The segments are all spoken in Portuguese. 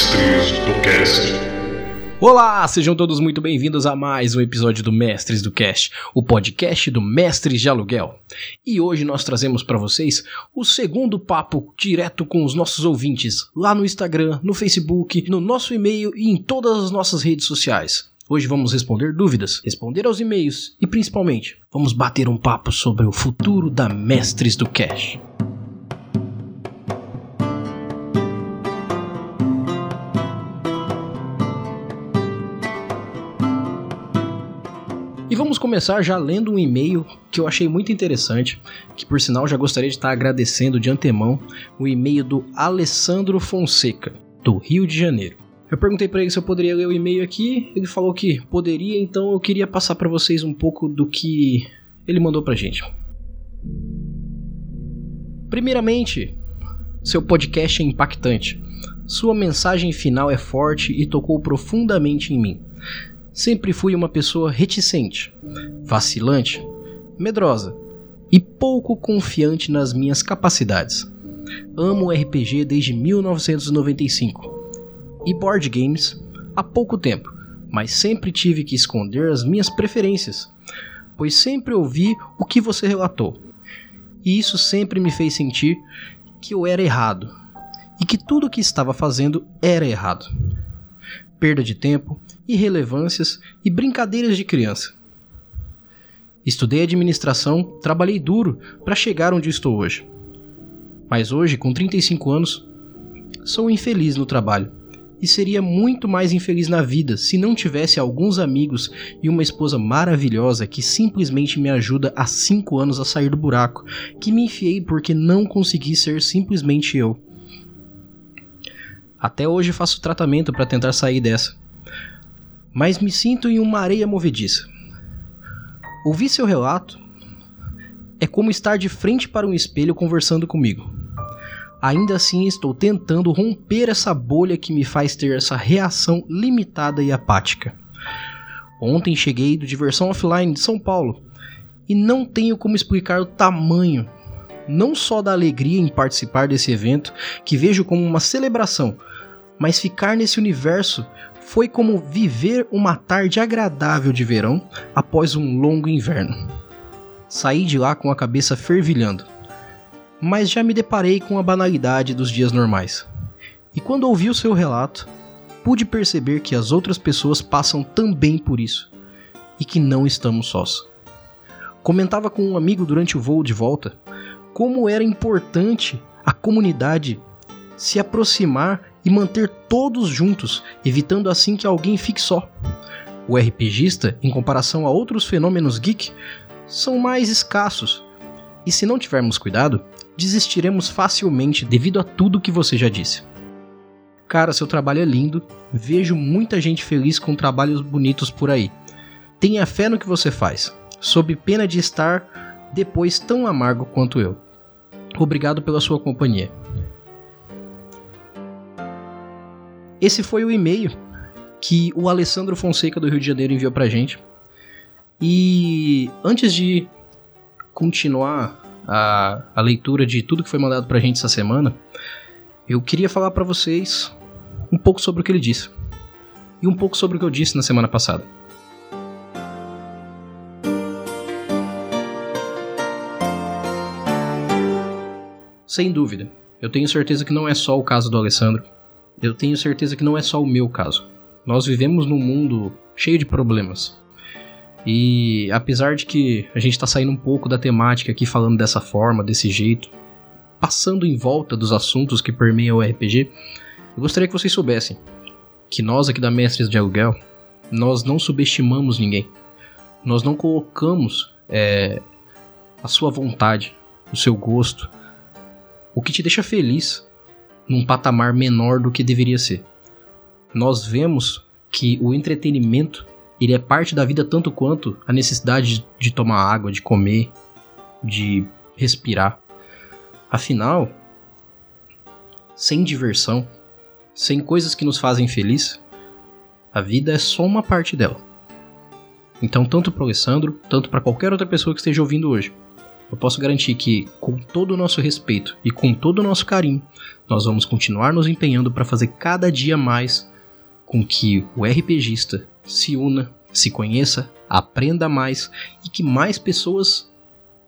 Mestres do Cast. Olá, sejam todos muito bem-vindos a mais um episódio do Mestres do Cast, o podcast do Mestres de Aluguel. E hoje nós trazemos para vocês o segundo papo direto com os nossos ouvintes, lá no Instagram, no Facebook, no nosso e-mail e em todas as nossas redes sociais. Hoje vamos responder dúvidas, responder aos e-mails e principalmente vamos bater um papo sobre o futuro da Mestres do Cash. Começar já lendo um e-mail que eu achei muito interessante, que por sinal já gostaria de estar agradecendo de antemão, o e-mail do Alessandro Fonseca, do Rio de Janeiro. Eu perguntei para ele se eu poderia ler o e-mail aqui, ele falou que poderia, então eu queria passar para vocês um pouco do que ele mandou pra gente. Primeiramente, seu podcast é impactante. Sua mensagem final é forte e tocou profundamente em mim. Sempre fui uma pessoa reticente, vacilante, medrosa e pouco confiante nas minhas capacidades. Amo RPG desde 1995 e board games há pouco tempo, mas sempre tive que esconder as minhas preferências, pois sempre ouvi o que você relatou. E isso sempre me fez sentir que eu era errado e que tudo o que estava fazendo era errado. Perda de tempo, irrelevâncias e brincadeiras de criança. Estudei administração, trabalhei duro para chegar onde estou hoje. Mas hoje, com 35 anos, sou infeliz no trabalho e seria muito mais infeliz na vida se não tivesse alguns amigos e uma esposa maravilhosa que simplesmente me ajuda há 5 anos a sair do buraco que me enfiei porque não consegui ser simplesmente eu. Até hoje faço tratamento para tentar sair dessa mas me sinto em uma areia movediça. Ouvir seu relato é como estar de frente para um espelho conversando comigo. Ainda assim, estou tentando romper essa bolha que me faz ter essa reação limitada e apática. Ontem cheguei do Diversão Offline de São Paulo e não tenho como explicar o tamanho, não só da alegria em participar desse evento, que vejo como uma celebração, mas ficar nesse universo foi como viver uma tarde agradável de verão após um longo inverno. Saí de lá com a cabeça fervilhando, mas já me deparei com a banalidade dos dias normais. E quando ouvi o seu relato, pude perceber que as outras pessoas passam também por isso e que não estamos sós. Comentava com um amigo durante o voo de volta como era importante a comunidade se aproximar e manter todos juntos, evitando assim que alguém fique só. O RPGista, em comparação a outros fenômenos geek, são mais escassos, e se não tivermos cuidado, desistiremos facilmente devido a tudo que você já disse. Cara, seu trabalho é lindo, vejo muita gente feliz com trabalhos bonitos por aí. Tenha fé no que você faz, sob pena de estar depois tão amargo quanto eu. Obrigado pela sua companhia. Esse foi o e-mail que o Alessandro Fonseca do Rio de Janeiro enviou pra gente. E antes de continuar a, a leitura de tudo que foi mandado pra gente essa semana, eu queria falar para vocês um pouco sobre o que ele disse. E um pouco sobre o que eu disse na semana passada. Sem dúvida, eu tenho certeza que não é só o caso do Alessandro eu tenho certeza que não é só o meu caso. Nós vivemos num mundo cheio de problemas. E apesar de que a gente está saindo um pouco da temática aqui falando dessa forma, desse jeito, passando em volta dos assuntos que permeiam o RPG, eu gostaria que vocês soubessem que nós aqui da Mestres de Aluguel, nós não subestimamos ninguém. Nós não colocamos é, a sua vontade, o seu gosto, o que te deixa feliz num patamar menor do que deveria ser. Nós vemos que o entretenimento ele é parte da vida tanto quanto a necessidade de tomar água, de comer, de respirar. Afinal, sem diversão, sem coisas que nos fazem feliz, a vida é só uma parte dela. Então, tanto para o Alessandro, tanto para qualquer outra pessoa que esteja ouvindo hoje, eu posso garantir que, com todo o nosso respeito e com todo o nosso carinho, nós vamos continuar nos empenhando para fazer cada dia mais com que o RPGista se una, se conheça, aprenda mais e que mais pessoas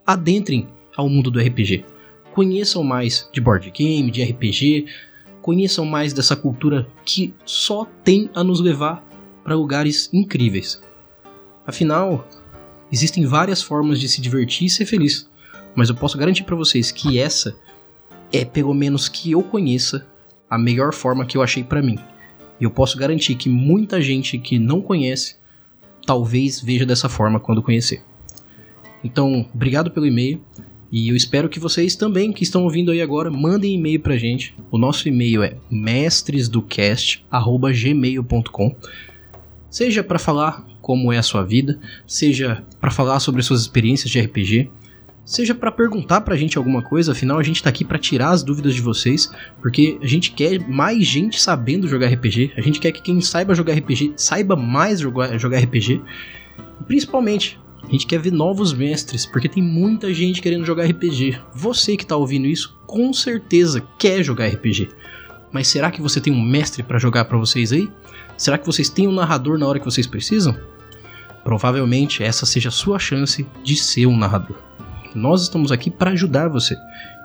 adentrem ao mundo do RPG. Conheçam mais de board game, de RPG, conheçam mais dessa cultura que só tem a nos levar para lugares incríveis. Afinal, existem várias formas de se divertir e ser feliz, mas eu posso garantir para vocês que essa é, pelo menos que eu conheça, a melhor forma que eu achei para mim. E eu posso garantir que muita gente que não conhece talvez veja dessa forma quando conhecer. Então, obrigado pelo e-mail. E eu espero que vocês também, que estão ouvindo aí agora, mandem e-mail pra gente. O nosso e-mail é mestresdocast@gmail.com. Seja para falar como é a sua vida, seja para falar sobre suas experiências de RPG, seja para perguntar pra gente alguma coisa, afinal a gente tá aqui para tirar as dúvidas de vocês, porque a gente quer mais gente sabendo jogar RPG, a gente quer que quem saiba jogar RPG saiba mais jogar, RPG, e principalmente a gente quer ver novos mestres, porque tem muita gente querendo jogar RPG. Você que tá ouvindo isso, com certeza quer jogar RPG. Mas será que você tem um mestre para jogar para vocês aí? Será que vocês têm um narrador na hora que vocês precisam? Provavelmente essa seja a sua chance de ser um narrador. Nós estamos aqui para ajudar você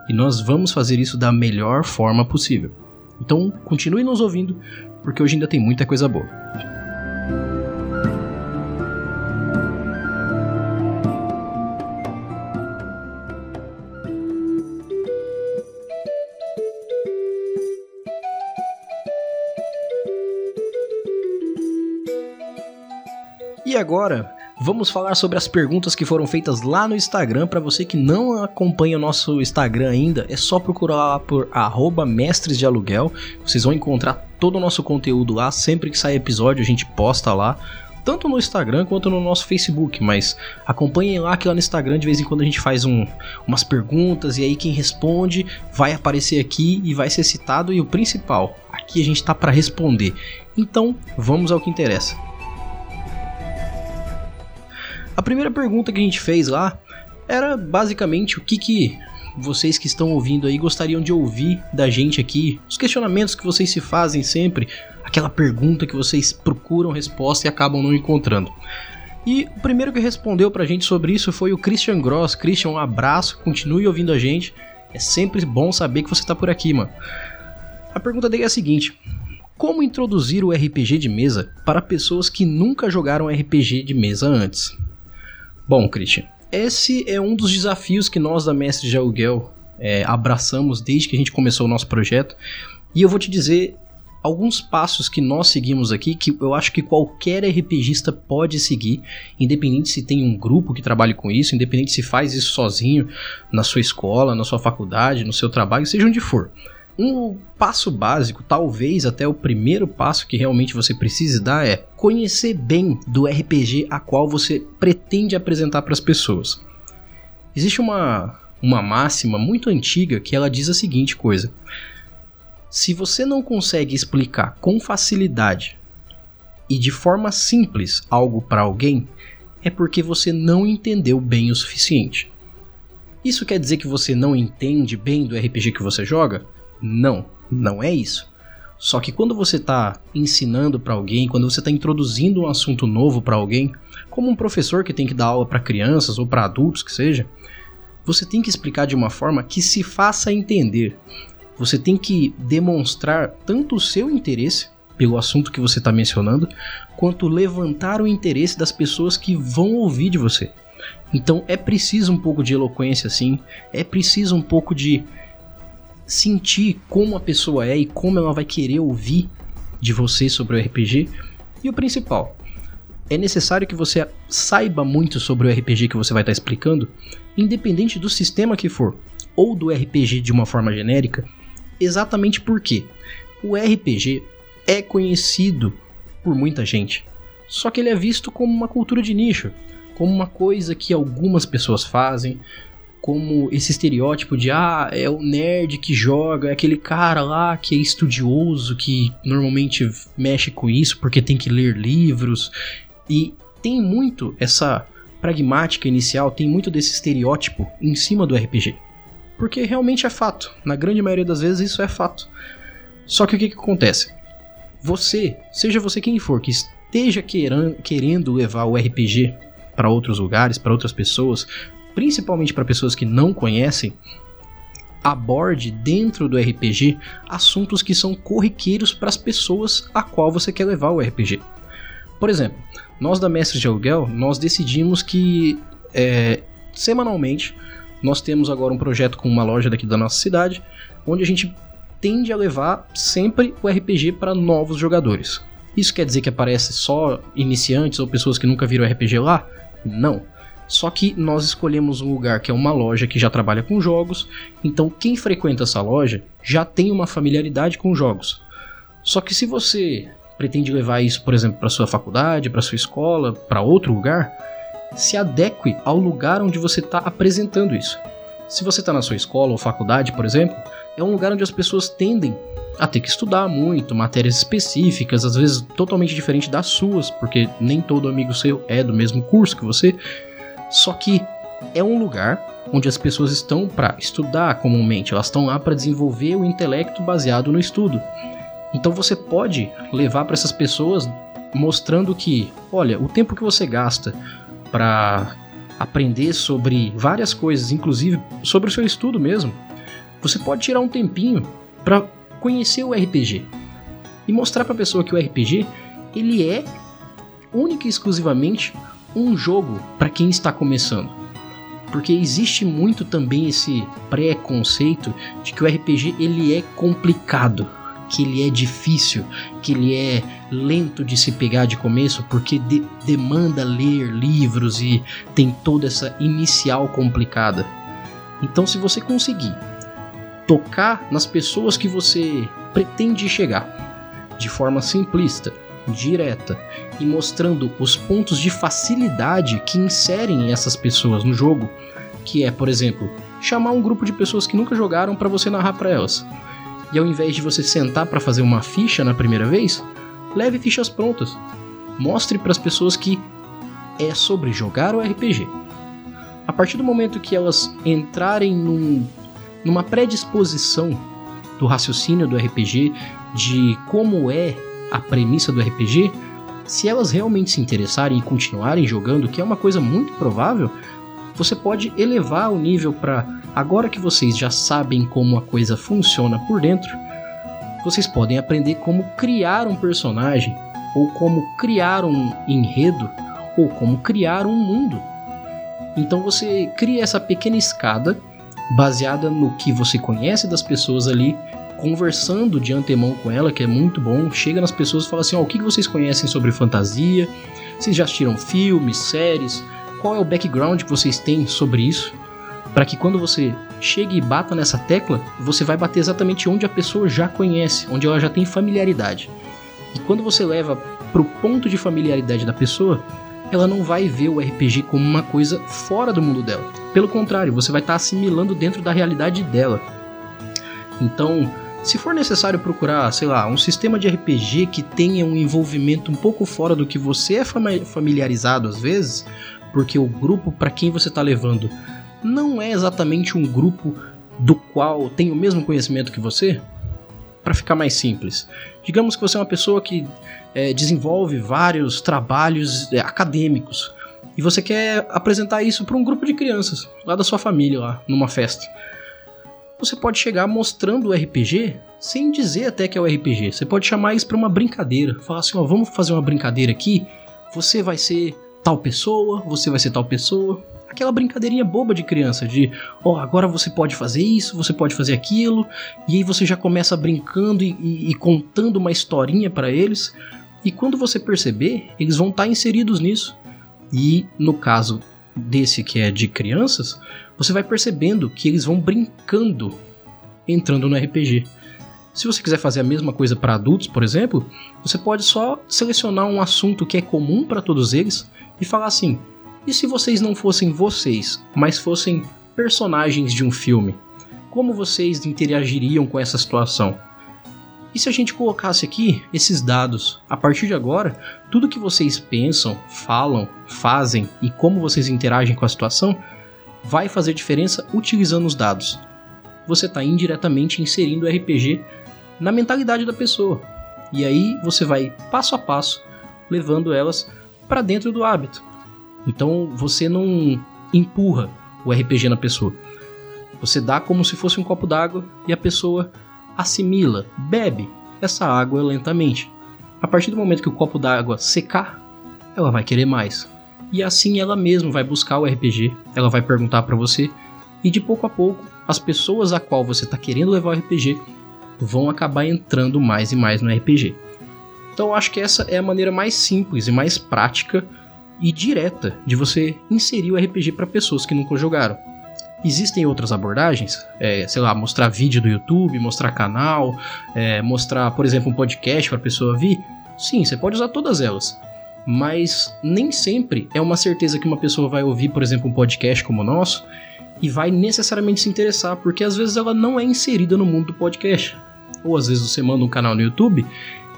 e nós vamos fazer isso da melhor forma possível. Então, continue nos ouvindo, porque hoje ainda tem muita coisa boa. E agora, vamos falar sobre as perguntas que foram feitas lá no Instagram. Para você que não acompanha o nosso Instagram ainda, é só procurar lá por mestres de aluguel. Vocês vão encontrar todo o nosso conteúdo lá. Sempre que sai episódio, a gente posta lá. Tanto no Instagram quanto no nosso Facebook, mas acompanhem lá que lá no Instagram de vez em quando a gente faz um, umas perguntas e aí quem responde vai aparecer aqui e vai ser citado. E o principal, aqui a gente tá para responder. Então vamos ao que interessa. A primeira pergunta que a gente fez lá era basicamente o que que vocês que estão ouvindo aí gostariam de ouvir da gente aqui, os questionamentos que vocês se fazem sempre, aquela pergunta que vocês procuram resposta e acabam não encontrando. E o primeiro que respondeu pra gente sobre isso foi o Christian Gross. Christian, um abraço, continue ouvindo a gente. É sempre bom saber que você tá por aqui, mano. A pergunta dele é a seguinte: Como introduzir o RPG de mesa para pessoas que nunca jogaram RPG de mesa antes? Bom, Christian, esse é um dos desafios que nós da Mestre de Aluguel é, abraçamos desde que a gente começou o nosso projeto. E eu vou te dizer alguns passos que nós seguimos aqui que eu acho que qualquer RPGista pode seguir, independente se tem um grupo que trabalhe com isso, independente se faz isso sozinho na sua escola, na sua faculdade, no seu trabalho, seja onde for. Um passo básico, talvez até o primeiro passo que realmente você precise dar é conhecer bem do RPG a qual você pretende apresentar para as pessoas. Existe uma, uma máxima muito antiga que ela diz a seguinte coisa: se você não consegue explicar com facilidade e de forma simples algo para alguém, é porque você não entendeu bem o suficiente. Isso quer dizer que você não entende bem do RPG que você joga? Não, não é isso. Só que quando você está ensinando para alguém, quando você está introduzindo um assunto novo para alguém, como um professor que tem que dar aula para crianças ou para adultos que seja, você tem que explicar de uma forma que se faça entender. Você tem que demonstrar tanto o seu interesse pelo assunto que você está mencionando, quanto levantar o interesse das pessoas que vão ouvir de você. Então é preciso um pouco de eloquência, sim, é preciso um pouco de sentir como a pessoa é e como ela vai querer ouvir de você sobre o RPG. E o principal, é necessário que você saiba muito sobre o RPG que você vai estar explicando, independente do sistema que for, ou do RPG de uma forma genérica, exatamente porque o RPG é conhecido por muita gente, só que ele é visto como uma cultura de nicho, como uma coisa que algumas pessoas fazem, como esse estereótipo de ah, é o nerd que joga, é aquele cara lá que é estudioso, que normalmente mexe com isso porque tem que ler livros. E tem muito essa pragmática inicial tem muito desse estereótipo em cima do RPG. Porque realmente é fato. Na grande maioria das vezes isso é fato. Só que o que, que acontece? Você, seja você quem for, que esteja querendo levar o RPG para outros lugares, para outras pessoas, principalmente para pessoas que não conhecem, aborde dentro do RPG assuntos que são corriqueiros para as pessoas a qual você quer levar o RPG. Por exemplo, nós da Mestres de Aluguel, nós decidimos que é, semanalmente nós temos agora um projeto com uma loja daqui da nossa cidade, onde a gente tende a levar sempre o RPG para novos jogadores. Isso quer dizer que aparece só iniciantes ou pessoas que nunca viram RPG lá? Não. Só que nós escolhemos um lugar que é uma loja que já trabalha com jogos, então quem frequenta essa loja já tem uma familiaridade com jogos. Só que se você pretende levar isso, por exemplo, para sua faculdade, para sua escola, para outro lugar, se adeque ao lugar onde você está apresentando isso. Se você está na sua escola ou faculdade, por exemplo, é um lugar onde as pessoas tendem a ter que estudar muito, matérias específicas, às vezes totalmente diferente das suas, porque nem todo amigo seu é do mesmo curso que você. Só que é um lugar onde as pessoas estão para estudar comumente, elas estão lá para desenvolver o intelecto baseado no estudo. Então você pode levar para essas pessoas mostrando que, olha, o tempo que você gasta para aprender sobre várias coisas, inclusive sobre o seu estudo mesmo, você pode tirar um tempinho para conhecer o RPG e mostrar para a pessoa que o RPG ele é única e exclusivamente um jogo para quem está começando. Porque existe muito também esse preconceito de que o RPG ele é complicado, que ele é difícil, que ele é lento de se pegar de começo, porque de demanda ler livros e tem toda essa inicial complicada. Então, se você conseguir tocar nas pessoas que você pretende chegar de forma simplista, direta e mostrando os pontos de facilidade que inserem essas pessoas no jogo, que é, por exemplo, chamar um grupo de pessoas que nunca jogaram para você narrar para elas. E ao invés de você sentar para fazer uma ficha na primeira vez, leve fichas prontas. Mostre para as pessoas que é sobre jogar o RPG. A partir do momento que elas entrarem num numa predisposição do raciocínio do RPG, de como é a premissa do RPG, se elas realmente se interessarem e continuarem jogando, que é uma coisa muito provável, você pode elevar o nível para agora que vocês já sabem como a coisa funciona por dentro, vocês podem aprender como criar um personagem, ou como criar um enredo, ou como criar um mundo. Então você cria essa pequena escada baseada no que você conhece das pessoas ali, conversando de antemão com ela, que é muito bom. Chega nas pessoas e fala assim: ó, oh, o que vocês conhecem sobre fantasia? Vocês já assistiram filmes, séries? Qual é o background que vocês têm sobre isso? Para que quando você chegue e bata nessa tecla, você vai bater exatamente onde a pessoa já conhece, onde ela já tem familiaridade. E quando você leva pro ponto de familiaridade da pessoa, ela não vai ver o RPG como uma coisa fora do mundo dela. Pelo contrário, você vai estar assimilando dentro da realidade dela. Então, se for necessário procurar, sei lá, um sistema de RPG que tenha um envolvimento um pouco fora do que você é familiarizado às vezes, porque o grupo para quem você está levando não é exatamente um grupo do qual tem o mesmo conhecimento que você, para ficar mais simples. Digamos que você é uma pessoa que é, desenvolve vários trabalhos é, acadêmicos e você quer apresentar isso para um grupo de crianças lá da sua família, lá numa festa. Você pode chegar mostrando o RPG sem dizer até que é o RPG. Você pode chamar isso para uma brincadeira. Falar assim: ó, vamos fazer uma brincadeira aqui. Você vai ser tal pessoa, você vai ser tal pessoa aquela brincadeirinha boba de criança, de ó, oh, agora você pode fazer isso, você pode fazer aquilo, e aí você já começa brincando e, e, e contando uma historinha para eles, e quando você perceber, eles vão estar tá inseridos nisso. E no caso desse que é de crianças, você vai percebendo que eles vão brincando entrando no RPG. Se você quiser fazer a mesma coisa para adultos, por exemplo, você pode só selecionar um assunto que é comum para todos eles e falar assim: e se vocês não fossem vocês, mas fossem personagens de um filme? Como vocês interagiriam com essa situação? E se a gente colocasse aqui esses dados? A partir de agora, tudo que vocês pensam, falam, fazem e como vocês interagem com a situação vai fazer diferença utilizando os dados. Você está indiretamente inserindo o RPG na mentalidade da pessoa. E aí você vai passo a passo levando elas para dentro do hábito. Então você não empurra o RPG na pessoa. Você dá como se fosse um copo d'água e a pessoa assimila, bebe essa água lentamente. A partir do momento que o copo d'água secar, ela vai querer mais. E assim ela mesma vai buscar o RPG, ela vai perguntar para você, e de pouco a pouco, as pessoas a qual você está querendo levar o RPG vão acabar entrando mais e mais no RPG. Então eu acho que essa é a maneira mais simples e mais prática e direta de você inserir o RPG para pessoas que nunca jogaram. Existem outras abordagens, é, sei lá, mostrar vídeo do YouTube, mostrar canal, é, mostrar, por exemplo, um podcast para a pessoa vir. Sim, você pode usar todas elas, mas nem sempre é uma certeza que uma pessoa vai ouvir, por exemplo, um podcast como o nosso e vai necessariamente se interessar, porque às vezes ela não é inserida no mundo do podcast. Ou às vezes você manda um canal no YouTube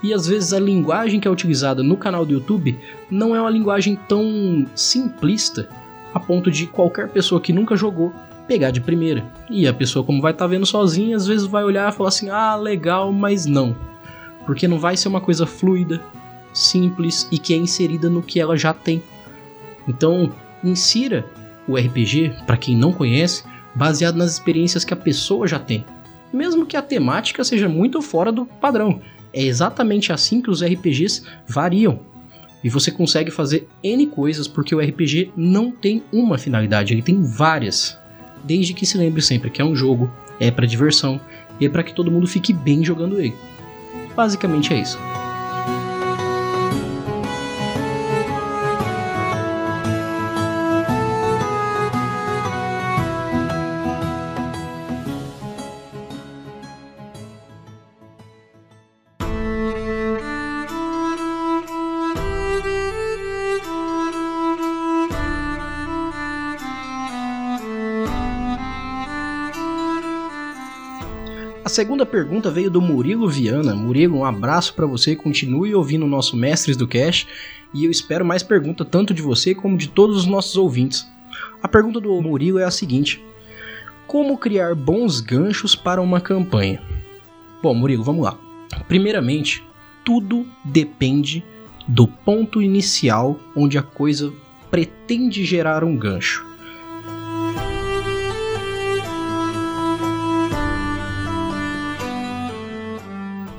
e às vezes a linguagem que é utilizada no canal do YouTube não é uma linguagem tão simplista a ponto de qualquer pessoa que nunca jogou pegar de primeira. E a pessoa, como vai estar tá vendo sozinha, às vezes vai olhar e falar assim: ah, legal, mas não. Porque não vai ser uma coisa fluida, simples e que é inserida no que ela já tem. Então, insira o RPG, para quem não conhece, baseado nas experiências que a pessoa já tem. Mesmo que a temática seja muito fora do padrão. É exatamente assim que os RPGs variam. E você consegue fazer N coisas porque o RPG não tem uma finalidade, ele tem várias desde que se lembre sempre que é um jogo, é para diversão e é para que todo mundo fique bem jogando ele. Basicamente é isso. Segunda pergunta veio do Murilo Viana. Murilo, um abraço para você, continue ouvindo o nosso Mestres do Cash e eu espero mais pergunta tanto de você como de todos os nossos ouvintes. A pergunta do Murilo é a seguinte: Como criar bons ganchos para uma campanha? Bom, Murilo, vamos lá. Primeiramente, tudo depende do ponto inicial onde a coisa pretende gerar um gancho.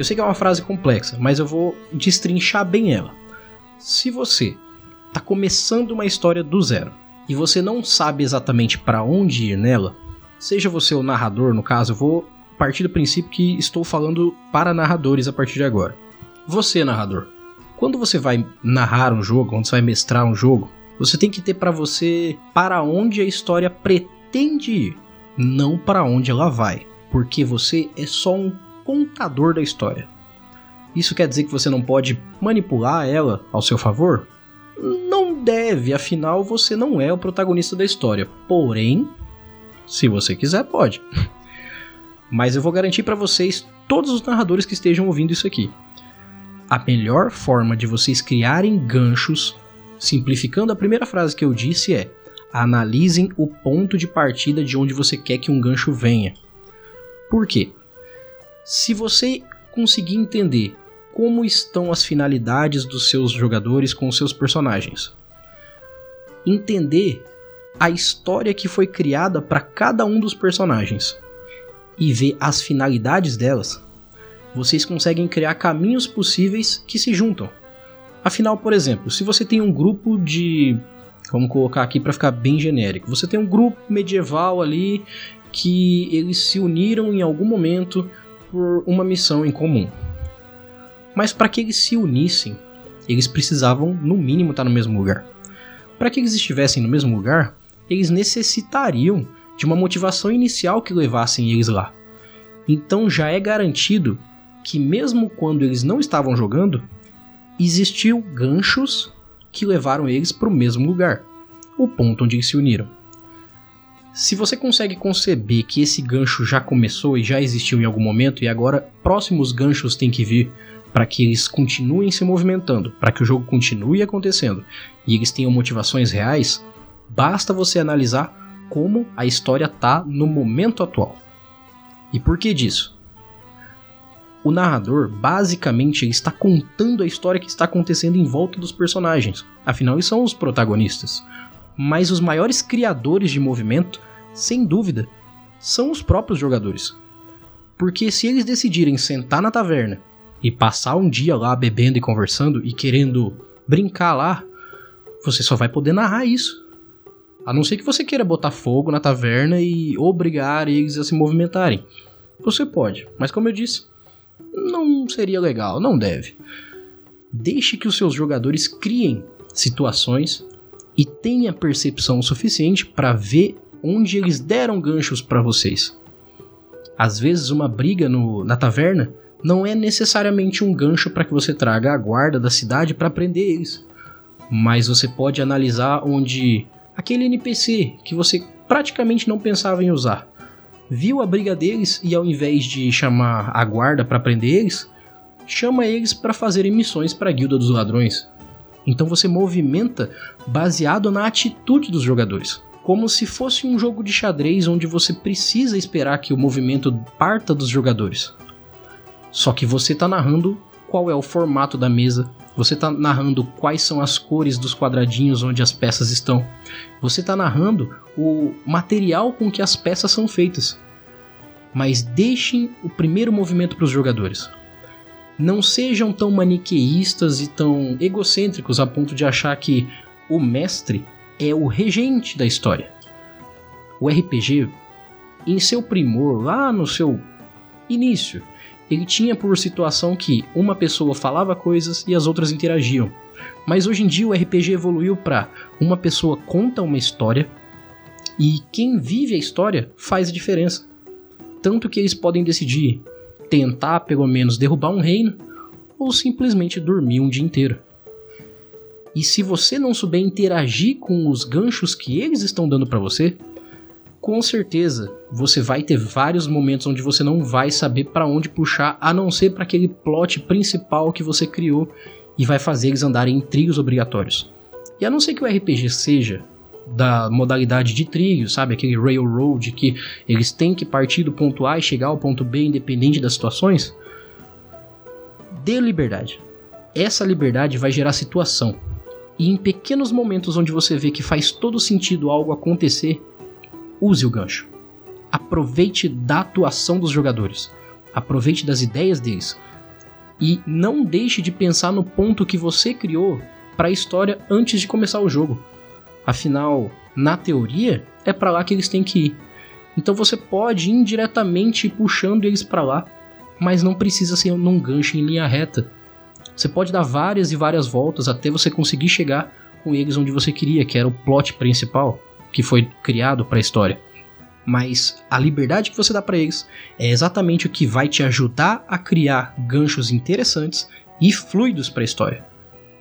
Eu sei que é uma frase complexa, mas eu vou destrinchar bem ela. Se você está começando uma história do zero e você não sabe exatamente para onde ir nela, seja você o narrador, no caso, eu vou partir do princípio que estou falando para narradores a partir de agora. Você, narrador, quando você vai narrar um jogo, quando você vai mestrar um jogo, você tem que ter para você para onde a história pretende ir, não para onde ela vai, porque você é só um contador da história. Isso quer dizer que você não pode manipular ela ao seu favor? Não deve, afinal você não é o protagonista da história. Porém, se você quiser, pode. Mas eu vou garantir para vocês, todos os narradores que estejam ouvindo isso aqui. A melhor forma de vocês criarem ganchos, simplificando a primeira frase que eu disse, é: analisem o ponto de partida de onde você quer que um gancho venha. Por quê? Se você conseguir entender como estão as finalidades dos seus jogadores com os seus personagens, entender a história que foi criada para cada um dos personagens e ver as finalidades delas, vocês conseguem criar caminhos possíveis que se juntam. Afinal, por exemplo, se você tem um grupo de. Vamos colocar aqui para ficar bem genérico. Você tem um grupo medieval ali que eles se uniram em algum momento por uma missão em comum. Mas para que eles se unissem, eles precisavam, no mínimo, estar no mesmo lugar. Para que eles estivessem no mesmo lugar, eles necessitariam de uma motivação inicial que levassem eles lá. Então já é garantido que, mesmo quando eles não estavam jogando, existiam ganchos que levaram eles para o mesmo lugar, o ponto onde eles se uniram. Se você consegue conceber que esse gancho já começou e já existiu em algum momento e agora próximos ganchos têm que vir para que eles continuem se movimentando, para que o jogo continue acontecendo e eles tenham motivações reais, basta você analisar como a história tá no momento atual. E por que disso? O narrador, basicamente, está contando a história que está acontecendo em volta dos personagens. Afinal, eles são os protagonistas. Mas os maiores criadores de movimento, sem dúvida, são os próprios jogadores. Porque se eles decidirem sentar na taverna e passar um dia lá bebendo e conversando e querendo brincar lá, você só vai poder narrar isso. A não ser que você queira botar fogo na taverna e obrigar eles a se movimentarem. Você pode, mas como eu disse, não seria legal, não deve. Deixe que os seus jogadores criem situações e tenha percepção suficiente para ver onde eles deram ganchos para vocês. Às vezes, uma briga no, na taverna não é necessariamente um gancho para que você traga a guarda da cidade para prender eles, mas você pode analisar onde aquele NPC que você praticamente não pensava em usar viu a briga deles e ao invés de chamar a guarda para prender eles, chama eles para fazerem missões para a guilda dos ladrões. Então você movimenta baseado na atitude dos jogadores, como se fosse um jogo de xadrez onde você precisa esperar que o movimento parta dos jogadores. Só que você está narrando qual é o formato da mesa, você está narrando quais são as cores dos quadradinhos onde as peças estão. Você está narrando o material com que as peças são feitas. Mas deixem o primeiro movimento para os jogadores. Não sejam tão maniqueístas e tão egocêntricos a ponto de achar que o mestre é o regente da história. O RPG, em seu primor, lá no seu início, ele tinha por situação que uma pessoa falava coisas e as outras interagiam. Mas hoje em dia o RPG evoluiu para uma pessoa conta uma história e quem vive a história faz a diferença. Tanto que eles podem decidir tentar pelo menos derrubar um reino ou simplesmente dormir um dia inteiro. E se você não souber interagir com os ganchos que eles estão dando para você, com certeza você vai ter vários momentos onde você não vai saber para onde puxar, a não ser para aquele plot principal que você criou e vai fazer eles andarem em trilhos obrigatórios. E a não ser que o RPG seja da modalidade de trilho, sabe, aquele railroad que eles têm que partir do ponto A e chegar ao ponto B independente das situações, dê liberdade. Essa liberdade vai gerar situação. E em pequenos momentos onde você vê que faz todo sentido algo acontecer, use o gancho. Aproveite da atuação dos jogadores. Aproveite das ideias deles. E não deixe de pensar no ponto que você criou para a história antes de começar o jogo. Afinal, na teoria, é para lá que eles têm que ir. Então você pode indiretamente ir puxando eles para lá, mas não precisa ser num gancho em linha reta. Você pode dar várias e várias voltas até você conseguir chegar com eles onde você queria, que era o plot principal que foi criado para a história. Mas a liberdade que você dá para eles é exatamente o que vai te ajudar a criar ganchos interessantes e fluidos para a história,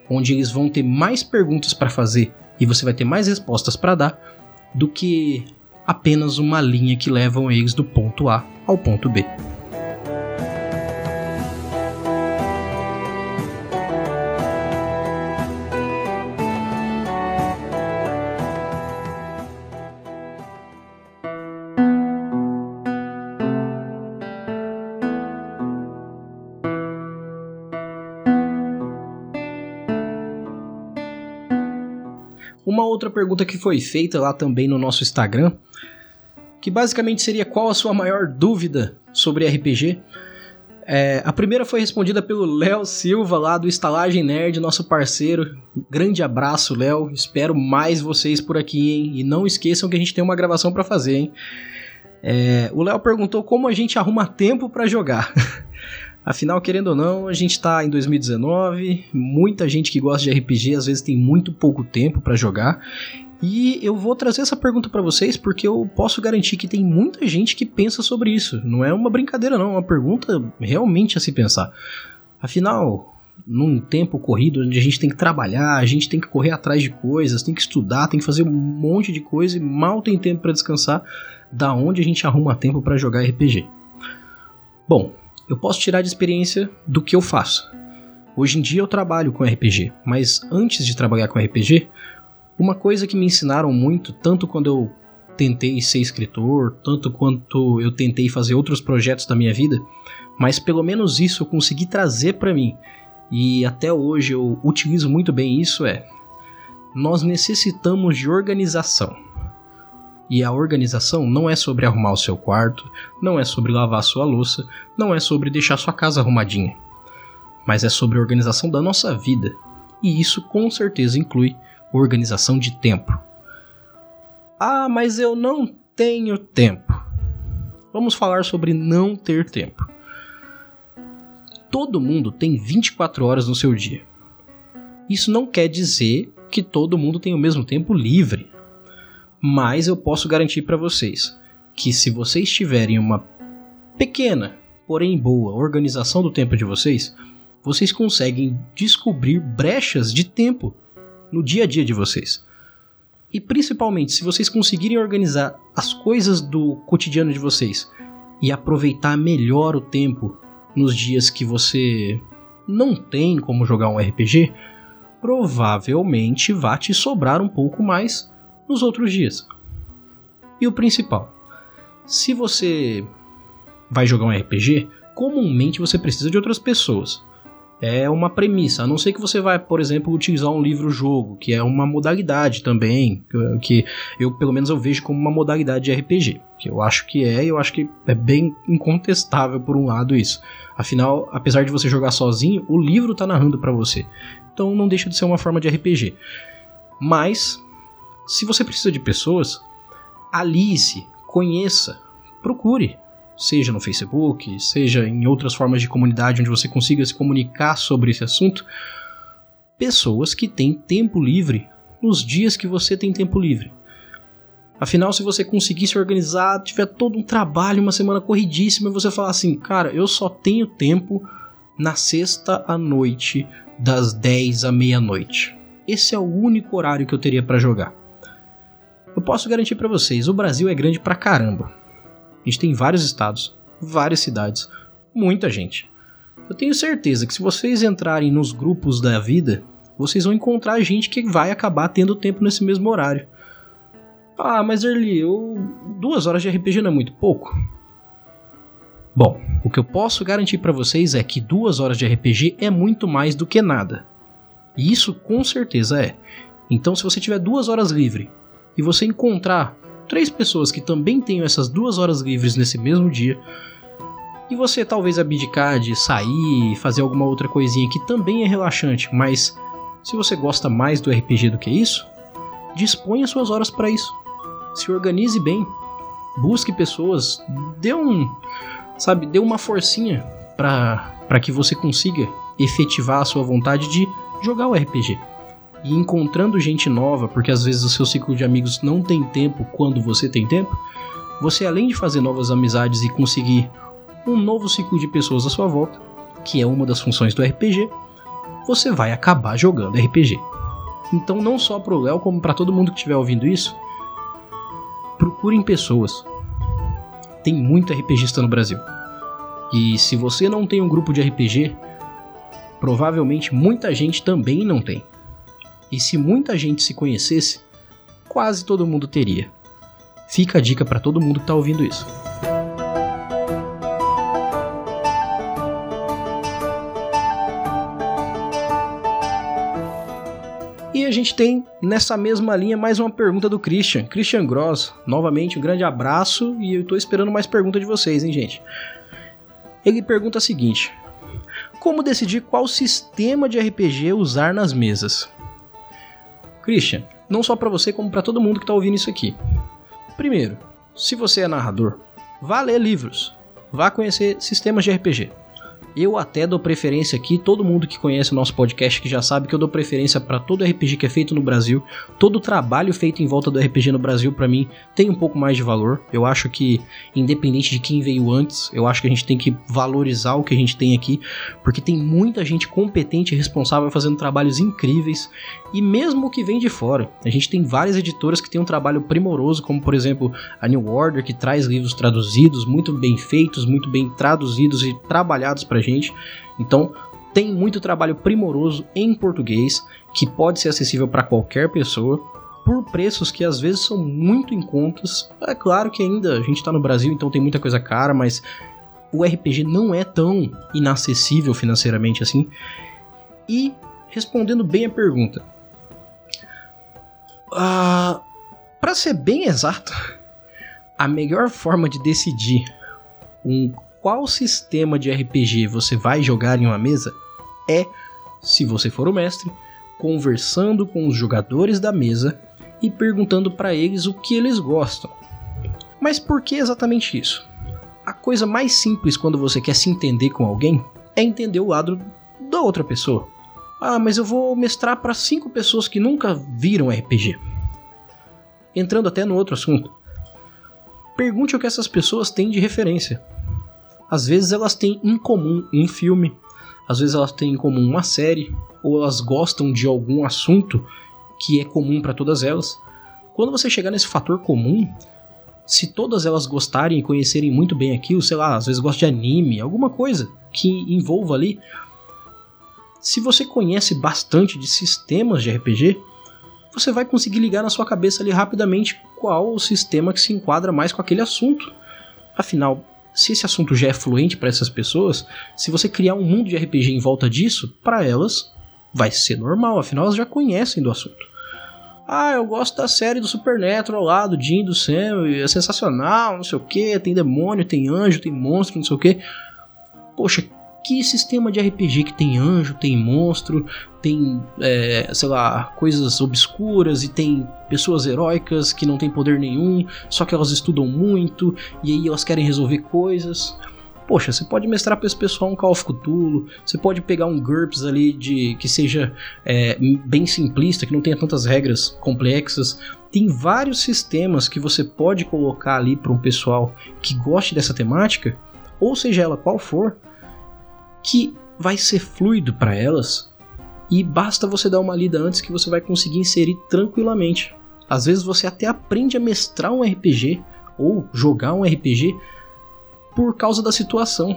onde eles vão ter mais perguntas para fazer e você vai ter mais respostas para dar do que apenas uma linha que levam eles do ponto A ao ponto B. pergunta que foi feita lá também no nosso Instagram, que basicamente seria qual a sua maior dúvida sobre RPG. É, a primeira foi respondida pelo Léo Silva, lá do Estalagem Nerd, nosso parceiro. Grande abraço, Léo. Espero mais vocês por aqui, hein? E não esqueçam que a gente tem uma gravação para fazer, hein? É, o Léo perguntou como a gente arruma tempo para jogar. Afinal, querendo ou não, a gente está em 2019, muita gente que gosta de RPG às vezes tem muito pouco tempo para jogar. E eu vou trazer essa pergunta para vocês porque eu posso garantir que tem muita gente que pensa sobre isso. Não é uma brincadeira não, é uma pergunta realmente a se pensar. Afinal, num tempo corrido onde a gente tem que trabalhar, a gente tem que correr atrás de coisas, tem que estudar, tem que fazer um monte de coisa e mal tem tempo para descansar, da onde a gente arruma tempo para jogar RPG? Bom, eu posso tirar de experiência do que eu faço. Hoje em dia eu trabalho com RPG, mas antes de trabalhar com RPG, uma coisa que me ensinaram muito, tanto quando eu tentei ser escritor, tanto quanto eu tentei fazer outros projetos da minha vida, mas pelo menos isso eu consegui trazer para mim. E até hoje eu utilizo muito bem isso é nós necessitamos de organização. E a organização não é sobre arrumar o seu quarto, não é sobre lavar sua louça, não é sobre deixar sua casa arrumadinha. Mas é sobre a organização da nossa vida. E isso com certeza inclui organização de tempo. Ah, mas eu não tenho tempo. Vamos falar sobre não ter tempo. Todo mundo tem 24 horas no seu dia. Isso não quer dizer que todo mundo tem o mesmo tempo livre. Mas eu posso garantir para vocês que se vocês tiverem uma pequena, porém boa organização do tempo de vocês, vocês conseguem descobrir brechas de tempo no dia a dia de vocês. E principalmente, se vocês conseguirem organizar as coisas do cotidiano de vocês e aproveitar melhor o tempo nos dias que você não tem como jogar um RPG, provavelmente vai te sobrar um pouco mais nos outros dias. E o principal, se você vai jogar um RPG, comumente você precisa de outras pessoas é uma premissa. A não ser que você vai, por exemplo, utilizar um livro-jogo, que é uma modalidade também, que eu pelo menos eu vejo como uma modalidade de RPG, que eu acho que é, e eu acho que é bem incontestável por um lado isso. Afinal, apesar de você jogar sozinho, o livro está narrando para você. Então não deixa de ser uma forma de RPG. Mas se você precisa de pessoas, alice, conheça, procure seja no Facebook, seja em outras formas de comunidade onde você consiga se comunicar sobre esse assunto, pessoas que têm tempo livre nos dias que você tem tempo livre. Afinal, se você conseguir se organizar, tiver todo um trabalho, uma semana corridíssima, e você falar assim, cara, eu só tenho tempo na sexta à noite, das 10 à meia-noite. Esse é o único horário que eu teria para jogar. Eu posso garantir para vocês, o Brasil é grande pra caramba. A gente tem vários estados, várias cidades, muita gente. Eu tenho certeza que se vocês entrarem nos grupos da vida, vocês vão encontrar gente que vai acabar tendo tempo nesse mesmo horário. Ah, mas Erli, eu... duas horas de RPG não é muito pouco? Bom, o que eu posso garantir para vocês é que duas horas de RPG é muito mais do que nada. E isso com certeza é. Então, se você tiver duas horas livre e você encontrar três pessoas que também tenham essas duas horas livres nesse mesmo dia, e você talvez abdicar de sair, fazer alguma outra coisinha que também é relaxante, mas se você gosta mais do RPG do que isso, disponha suas horas para isso. Se organize bem, busque pessoas, dê um, sabe, dê uma forcinha para que você consiga efetivar a sua vontade de jogar o RPG e encontrando gente nova, porque às vezes o seu ciclo de amigos não tem tempo quando você tem tempo, você além de fazer novas amizades e conseguir um novo ciclo de pessoas à sua volta, que é uma das funções do RPG, você vai acabar jogando RPG. Então não só pro Léo, como para todo mundo que estiver ouvindo isso, procurem pessoas. Tem muito RPGista no Brasil. E se você não tem um grupo de RPG, provavelmente muita gente também não tem. E se muita gente se conhecesse, quase todo mundo teria. Fica a dica para todo mundo que está ouvindo isso. E a gente tem nessa mesma linha mais uma pergunta do Christian, Christian Gross. Novamente, um grande abraço e eu estou esperando mais perguntas de vocês, hein, gente? Ele pergunta o seguinte: Como decidir qual sistema de RPG usar nas mesas? Christian, não só para você como para todo mundo que está ouvindo isso aqui. Primeiro, se você é narrador, vá ler livros, vá conhecer sistemas de RPG. Eu até dou preferência aqui, todo mundo que conhece o nosso podcast que já sabe que eu dou preferência para todo RPG que é feito no Brasil. Todo trabalho feito em volta do RPG no Brasil para mim tem um pouco mais de valor. Eu acho que independente de quem veio antes, eu acho que a gente tem que valorizar o que a gente tem aqui, porque tem muita gente competente e responsável fazendo trabalhos incríveis e mesmo o que vem de fora. A gente tem várias editoras que têm um trabalho primoroso, como por exemplo a New Order que traz livros traduzidos, muito bem feitos, muito bem traduzidos e trabalhados para pra gente. Então, tem muito trabalho primoroso em português que pode ser acessível para qualquer pessoa por preços que às vezes são muito em contas. É claro que ainda a gente está no Brasil, então tem muita coisa cara, mas o RPG não é tão inacessível financeiramente assim. E respondendo bem a pergunta, uh, ah, para ser bem exato, a melhor forma de decidir um qual sistema de RPG você vai jogar em uma mesa é, se você for o mestre, conversando com os jogadores da mesa e perguntando para eles o que eles gostam. Mas por que exatamente isso? A coisa mais simples quando você quer se entender com alguém é entender o lado da outra pessoa. Ah, mas eu vou mestrar para cinco pessoas que nunca viram RPG. Entrando até no outro assunto. Pergunte o que essas pessoas têm de referência. Às vezes elas têm em comum um filme, às vezes elas têm em comum uma série, ou elas gostam de algum assunto que é comum para todas elas. Quando você chegar nesse fator comum, se todas elas gostarem e conhecerem muito bem aquilo, sei lá, às vezes gostam de anime, alguma coisa que envolva ali. Se você conhece bastante de sistemas de RPG, você vai conseguir ligar na sua cabeça ali rapidamente qual o sistema que se enquadra mais com aquele assunto. Afinal, se esse assunto já é fluente para essas pessoas, se você criar um mundo de RPG em volta disso, para elas vai ser normal, afinal elas já conhecem do assunto. Ah, eu gosto da série do Supernatural lá, do Jim, do Sam, é sensacional, não sei o que, tem demônio, tem anjo, tem monstro, não sei o que. Poxa, que sistema de RPG que tem anjo, tem monstro, tem, é, sei lá, coisas obscuras e tem pessoas heróicas que não têm poder nenhum, só que elas estudam muito e aí elas querem resolver coisas. Poxa, você pode mestrar para esse pessoal um Call of Cthulhu, você pode pegar um GURPS ali de que seja é, bem simplista, que não tenha tantas regras complexas. Tem vários sistemas que você pode colocar ali para um pessoal que goste dessa temática, ou seja ela qual for, que vai ser fluido para elas e basta você dar uma lida antes que você vai conseguir inserir tranquilamente. Às vezes você até aprende a mestrar um RPG ou jogar um RPG por causa da situação.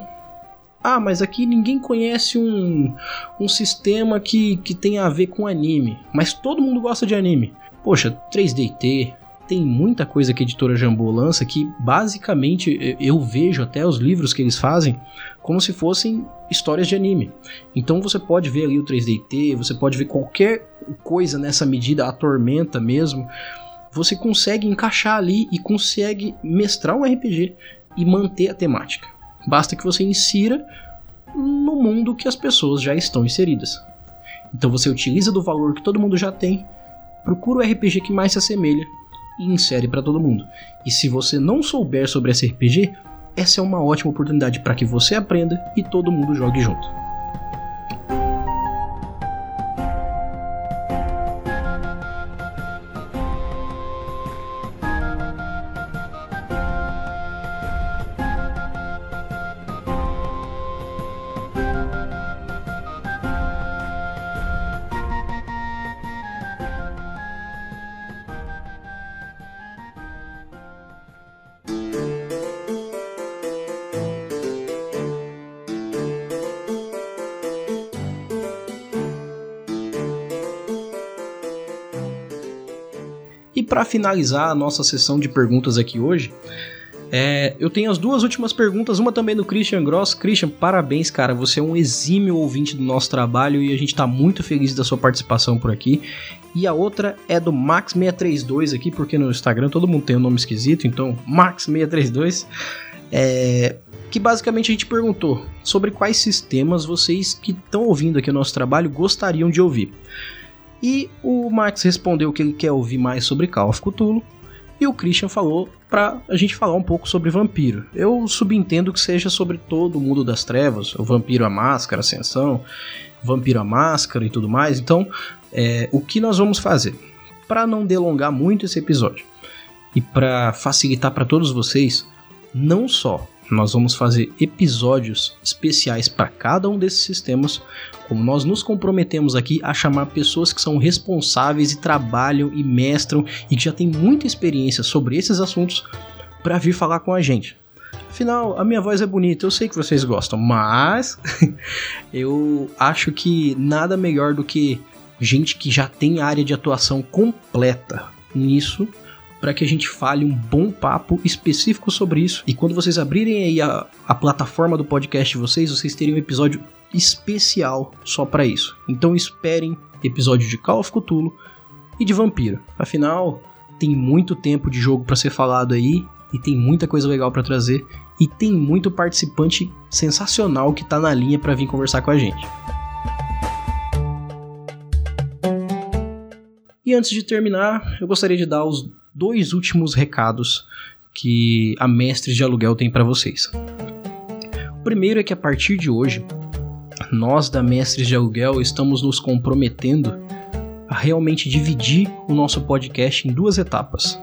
Ah, mas aqui ninguém conhece um, um sistema que, que tem a ver com anime, mas todo mundo gosta de anime. Poxa, 3DT, tem muita coisa que a editora Jambô lança que basicamente eu vejo até os livros que eles fazem como se fossem histórias de anime. Então você pode ver ali o 3DT, você pode ver qualquer coisa nessa medida, a tormenta mesmo. Você consegue encaixar ali e consegue mestrar um RPG e manter a temática. Basta que você insira no mundo que as pessoas já estão inseridas. Então você utiliza do valor que todo mundo já tem, procura o RPG que mais se assemelha e insere para todo mundo. E se você não souber sobre esse RPG, essa é uma ótima oportunidade para que você aprenda e todo mundo jogue junto. Para finalizar a nossa sessão de perguntas aqui hoje, é, eu tenho as duas últimas perguntas, uma também do Christian Gross. Christian, parabéns, cara. Você é um exímio ouvinte do nosso trabalho e a gente está muito feliz da sua participação por aqui. E a outra é do Max632 aqui, porque no Instagram todo mundo tem um nome esquisito, então Max632. É, que basicamente a gente perguntou sobre quais sistemas vocês que estão ouvindo aqui o nosso trabalho gostariam de ouvir. E o Max respondeu que ele quer ouvir mais sobre Call of Cthulhu. E o Christian falou pra a gente falar um pouco sobre vampiro. Eu subentendo que seja sobre todo o mundo das trevas, o vampiro a máscara, ascensão, vampiro a máscara e tudo mais. Então, é, o que nós vamos fazer? Para não delongar muito esse episódio e para facilitar para todos vocês, não só nós vamos fazer episódios especiais para cada um desses sistemas, como nós nos comprometemos aqui a chamar pessoas que são responsáveis e trabalham e mestram e que já têm muita experiência sobre esses assuntos para vir falar com a gente. Afinal, a minha voz é bonita, eu sei que vocês gostam, mas eu acho que nada melhor do que gente que já tem área de atuação completa nisso para que a gente fale um bom papo específico sobre isso. E quando vocês abrirem aí a, a plataforma do podcast de vocês, vocês terem um episódio especial só para isso. Então esperem episódio de Call of Cthulhu e de Vampiro. Afinal, tem muito tempo de jogo para ser falado aí e tem muita coisa legal para trazer e tem muito participante sensacional que tá na linha para vir conversar com a gente. E antes de terminar, eu gostaria de dar os dois últimos recados que a Mestres de Aluguel tem para vocês. O primeiro é que a partir de hoje, nós da Mestres de Aluguel estamos nos comprometendo a realmente dividir o nosso podcast em duas etapas.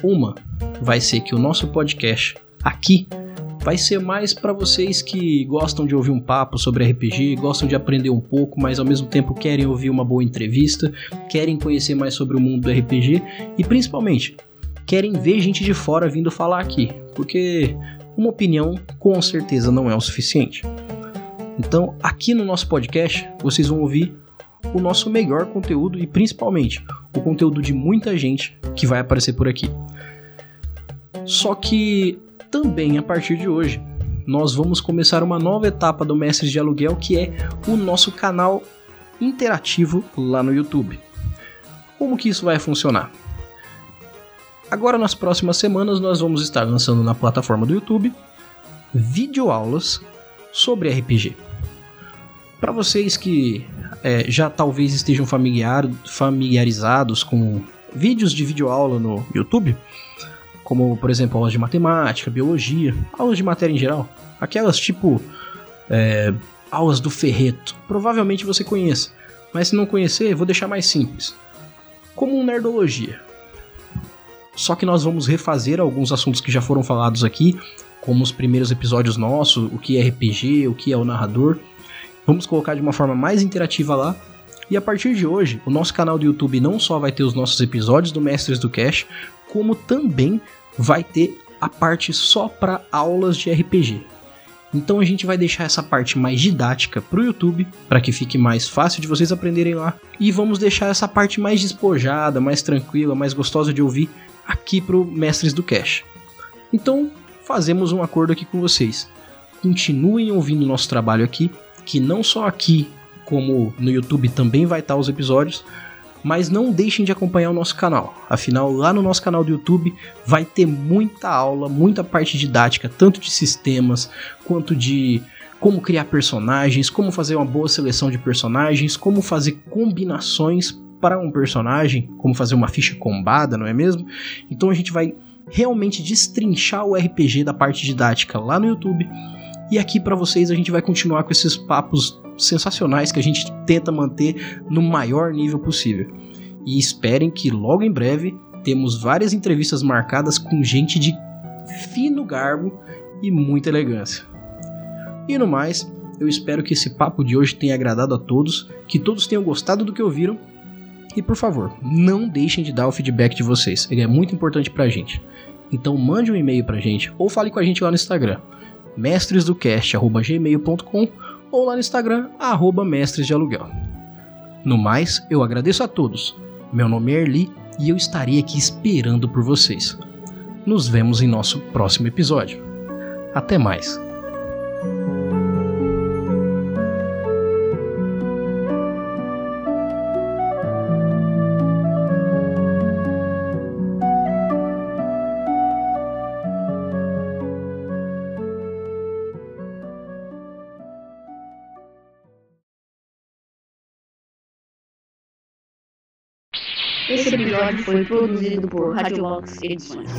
Uma vai ser que o nosso podcast aqui vai ser mais para vocês que gostam de ouvir um papo sobre RPG, gostam de aprender um pouco, mas ao mesmo tempo querem ouvir uma boa entrevista, querem conhecer mais sobre o mundo do RPG e principalmente querem ver gente de fora vindo falar aqui, porque uma opinião com certeza não é o suficiente. Então, aqui no nosso podcast, vocês vão ouvir o nosso melhor conteúdo e principalmente o conteúdo de muita gente que vai aparecer por aqui. Só que também a partir de hoje nós vamos começar uma nova etapa do Mestres de Aluguel que é o nosso canal interativo lá no YouTube. Como que isso vai funcionar? Agora nas próximas semanas nós vamos estar lançando na plataforma do YouTube videoaulas sobre RPG. Para vocês que é, já talvez estejam familiar, familiarizados com vídeos de videoaula no YouTube, como por exemplo aulas de matemática, biologia, aulas de matéria em geral, aquelas tipo é, aulas do Ferreto, provavelmente você conheça, mas se não conhecer, vou deixar mais simples, como um nerdologia. Só que nós vamos refazer alguns assuntos que já foram falados aqui, como os primeiros episódios nossos, o que é RPG, o que é o narrador. Vamos colocar de uma forma mais interativa lá. E a partir de hoje, o nosso canal do YouTube não só vai ter os nossos episódios do Mestres do Cash, como também vai ter a parte só para aulas de RPG. Então a gente vai deixar essa parte mais didática para o YouTube, para que fique mais fácil de vocês aprenderem lá, e vamos deixar essa parte mais despojada, mais tranquila, mais gostosa de ouvir aqui para Mestres do Cash. Então fazemos um acordo aqui com vocês. Continuem ouvindo nosso trabalho aqui, que não só aqui, como no YouTube também vai estar os episódios, mas não deixem de acompanhar o nosso canal. Afinal, lá no nosso canal do YouTube vai ter muita aula, muita parte didática, tanto de sistemas quanto de como criar personagens, como fazer uma boa seleção de personagens, como fazer combinações para um personagem, como fazer uma ficha combada, não é mesmo? Então a gente vai realmente destrinchar o RPG da parte didática lá no YouTube. E aqui para vocês a gente vai continuar com esses papos sensacionais que a gente tenta manter no maior nível possível. E esperem que logo em breve temos várias entrevistas marcadas com gente de fino garbo e muita elegância. E no mais, eu espero que esse papo de hoje tenha agradado a todos, que todos tenham gostado do que ouviram. E por favor, não deixem de dar o feedback de vocês, ele é muito importante pra gente. Então mande um e-mail pra gente ou fale com a gente lá no Instagram, mestresdocast.gmail.com ou lá no Instagram, arroba Mestres de Aluguel. No mais, eu agradeço a todos. Meu nome é Erli e eu estarei aqui esperando por vocês. Nos vemos em nosso próximo episódio. Até mais! Episódio foi produzido por Radiobox Edições.